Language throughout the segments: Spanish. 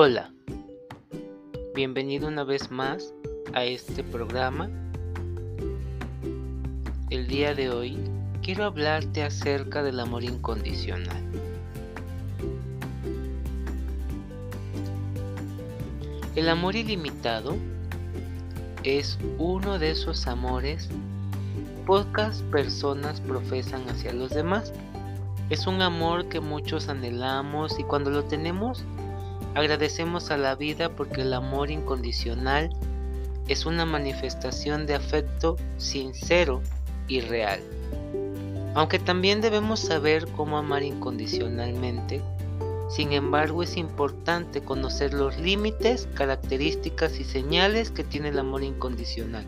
Hola, bienvenido una vez más a este programa. El día de hoy quiero hablarte acerca del amor incondicional. El amor ilimitado es uno de esos amores pocas personas profesan hacia los demás. Es un amor que muchos anhelamos y cuando lo tenemos Agradecemos a la vida porque el amor incondicional es una manifestación de afecto sincero y real. Aunque también debemos saber cómo amar incondicionalmente, sin embargo es importante conocer los límites, características y señales que tiene el amor incondicional,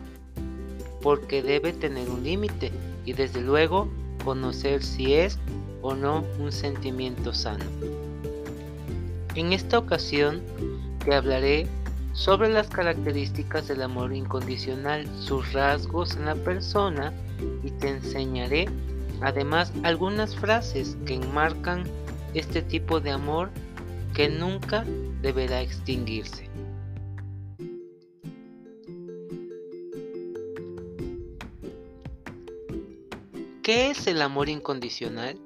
porque debe tener un límite y desde luego conocer si es o no un sentimiento sano. En esta ocasión te hablaré sobre las características del amor incondicional, sus rasgos en la persona y te enseñaré además algunas frases que enmarcan este tipo de amor que nunca deberá extinguirse. ¿Qué es el amor incondicional?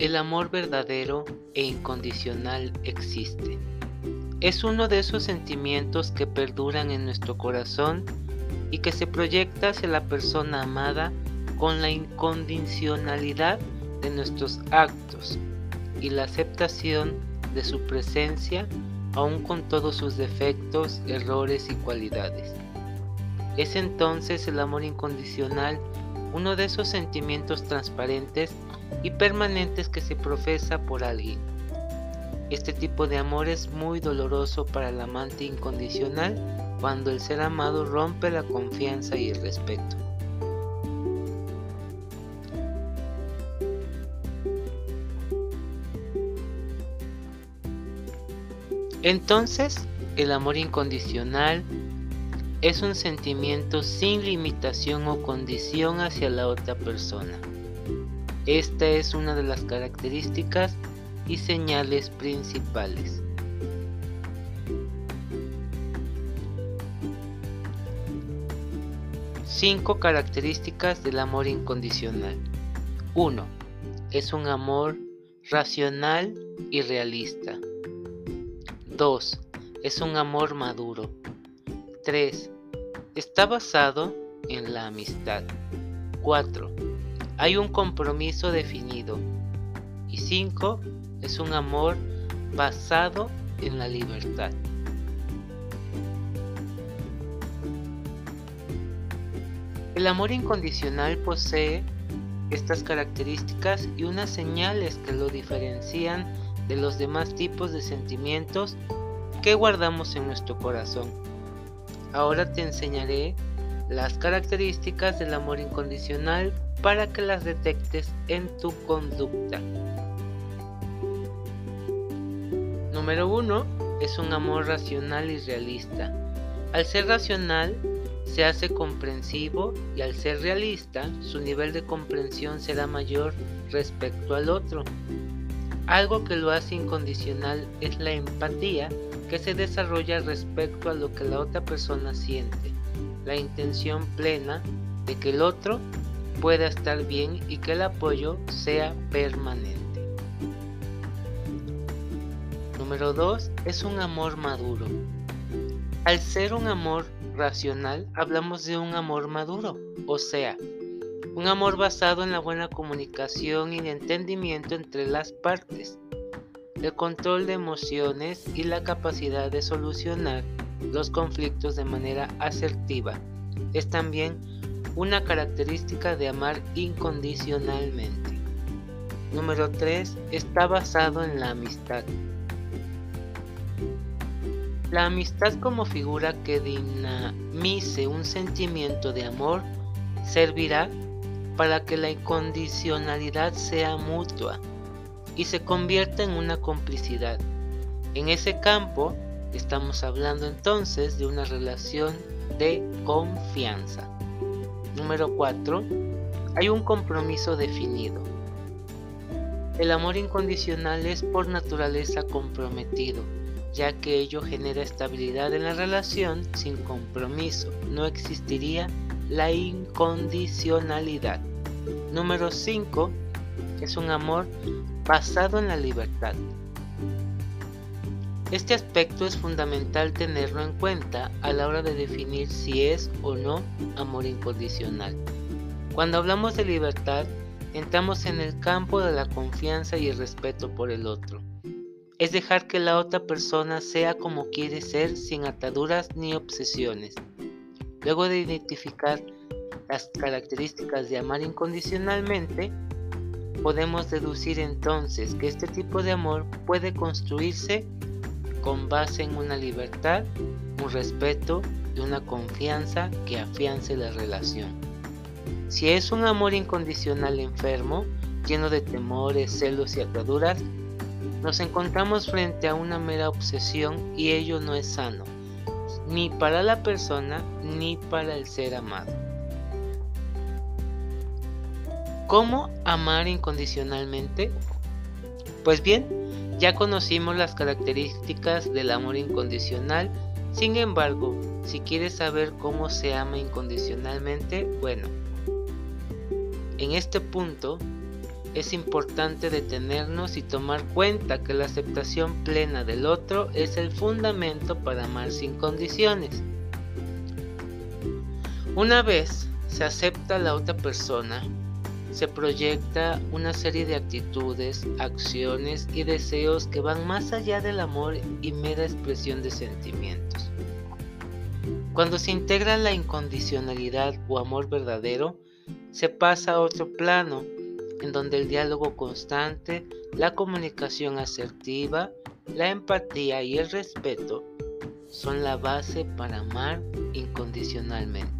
El amor verdadero e incondicional existe. Es uno de esos sentimientos que perduran en nuestro corazón y que se proyecta hacia la persona amada con la incondicionalidad de nuestros actos y la aceptación de su presencia aun con todos sus defectos, errores y cualidades. Es entonces el amor incondicional uno de esos sentimientos transparentes y permanentes que se profesa por alguien. Este tipo de amor es muy doloroso para el amante incondicional cuando el ser amado rompe la confianza y el respeto. Entonces, el amor incondicional es un sentimiento sin limitación o condición hacia la otra persona. Esta es una de las características y señales principales. Cinco características del amor incondicional. 1. Es un amor racional y realista. 2. Es un amor maduro. 3. Está basado en la amistad. 4 hay un compromiso definido. Y 5. Es un amor basado en la libertad. El amor incondicional posee estas características y unas señales que lo diferencian de los demás tipos de sentimientos que guardamos en nuestro corazón. Ahora te enseñaré las características del amor incondicional para que las detectes en tu conducta. Número 1 es un amor racional y realista. Al ser racional, se hace comprensivo y al ser realista, su nivel de comprensión será mayor respecto al otro. Algo que lo hace incondicional es la empatía que se desarrolla respecto a lo que la otra persona siente, la intención plena de que el otro pueda estar bien y que el apoyo sea permanente. Número 2 es un amor maduro. Al ser un amor racional, hablamos de un amor maduro, o sea, un amor basado en la buena comunicación y entendimiento entre las partes, el control de emociones y la capacidad de solucionar los conflictos de manera asertiva. Es también una característica de amar incondicionalmente. Número 3. Está basado en la amistad. La amistad como figura que dinamice un sentimiento de amor servirá para que la incondicionalidad sea mutua y se convierta en una complicidad. En ese campo estamos hablando entonces de una relación de confianza. Número 4. Hay un compromiso definido. El amor incondicional es por naturaleza comprometido. ya que ello genera estabilidad en la relación sin compromiso. No existiría la incondicionalidad. Número 5 es un amor basado en la libertad. Este aspecto es fundamental tenerlo en cuenta a la hora de definir si es o no amor incondicional. Cuando hablamos de libertad, entramos en el campo de la confianza y el respeto por el otro. Es dejar que la otra persona sea como quiere ser sin ataduras ni obsesiones. Luego de identificar las características de amar incondicionalmente, podemos deducir entonces que este tipo de amor puede construirse con base en una libertad, un respeto y una confianza que afiance la relación. Si es un amor incondicional enfermo, lleno de temores, celos y ataduras, nos encontramos frente a una mera obsesión y ello no es sano, ni para la persona ni para el ser amado. ¿Cómo amar incondicionalmente? Pues bien, ya conocimos las características del amor incondicional, sin embargo, si quieres saber cómo se ama incondicionalmente, bueno, en este punto es importante detenernos y tomar cuenta que la aceptación plena del otro es el fundamento para amar sin condiciones. Una vez se acepta a la otra persona, se proyecta una serie de actitudes, acciones y deseos que van más allá del amor y mera expresión de sentimientos. Cuando se integra la incondicionalidad o amor verdadero, se pasa a otro plano, en donde el diálogo constante, la comunicación asertiva, la empatía y el respeto son la base para amar incondicionalmente.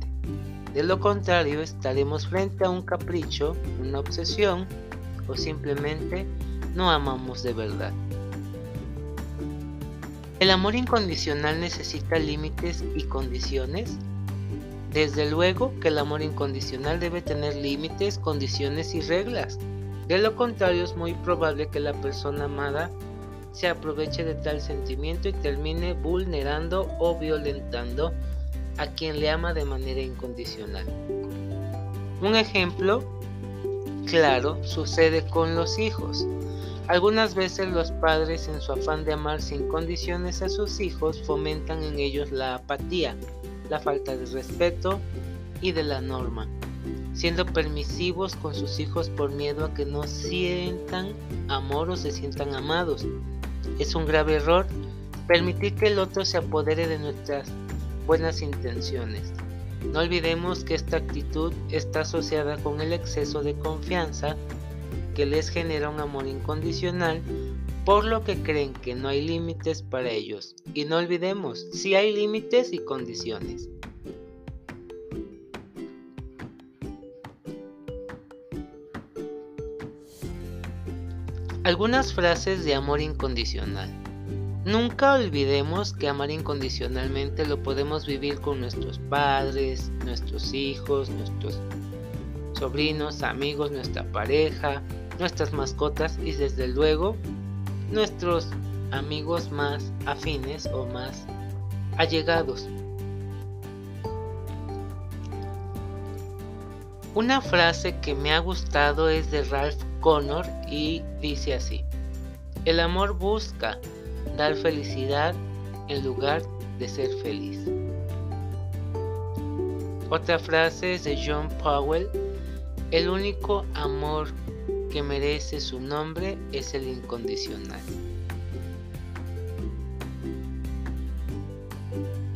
De lo contrario, estaremos frente a un capricho, una obsesión o simplemente no amamos de verdad. ¿El amor incondicional necesita límites y condiciones? Desde luego que el amor incondicional debe tener límites, condiciones y reglas. De lo contrario es muy probable que la persona amada se aproveche de tal sentimiento y termine vulnerando o violentando a quien le ama de manera incondicional. Un ejemplo claro sucede con los hijos. Algunas veces los padres en su afán de amar sin condiciones a sus hijos fomentan en ellos la apatía, la falta de respeto y de la norma, siendo permisivos con sus hijos por miedo a que no sientan amor o se sientan amados. Es un grave error permitir que el otro se apodere de nuestras buenas intenciones. No olvidemos que esta actitud está asociada con el exceso de confianza que les genera un amor incondicional, por lo que creen que no hay límites para ellos. Y no olvidemos, si hay límites y condiciones. Algunas frases de amor incondicional. Nunca olvidemos que amar incondicionalmente lo podemos vivir con nuestros padres, nuestros hijos, nuestros sobrinos, amigos, nuestra pareja, nuestras mascotas y desde luego nuestros amigos más afines o más allegados. Una frase que me ha gustado es de Ralph Connor y dice así, el amor busca dar felicidad en lugar de ser feliz. Otra frase es de John Powell, el único amor que merece su nombre es el incondicional.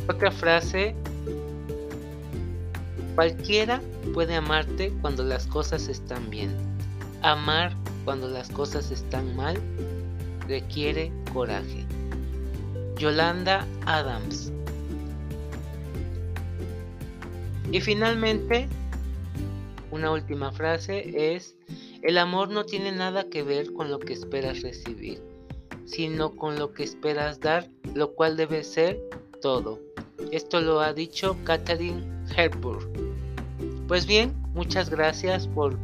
Otra frase, cualquiera puede amarte cuando las cosas están bien. Amar cuando las cosas están mal requiere coraje. Yolanda Adams. Y finalmente, una última frase es, el amor no tiene nada que ver con lo que esperas recibir, sino con lo que esperas dar, lo cual debe ser todo. Esto lo ha dicho Catherine Hepburn. Pues bien, muchas gracias por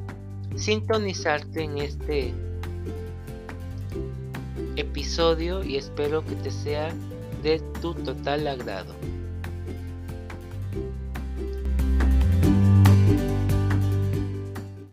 sintonizarte en este episodio y espero que te sea de tu total agrado.